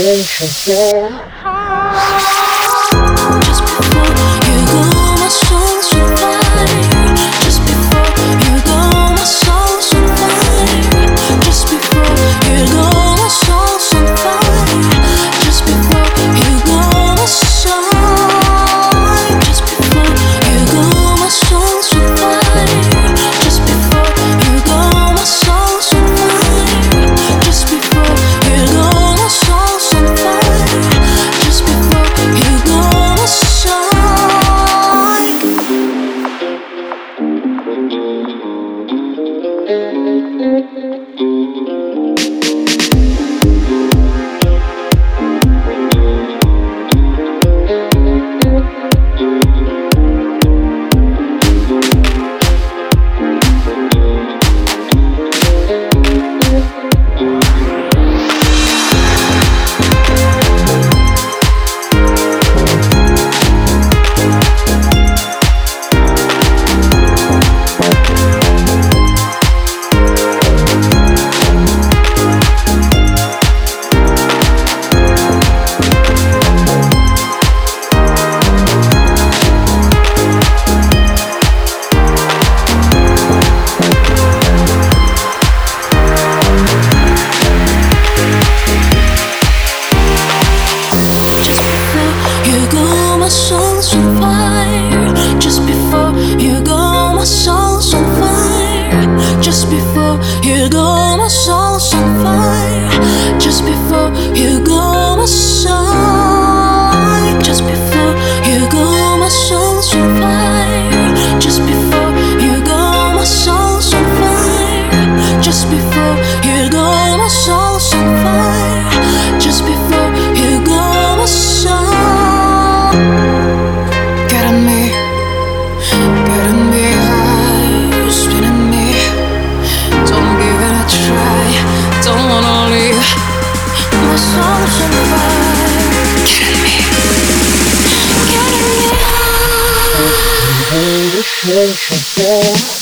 Just before you Getting me, getting me.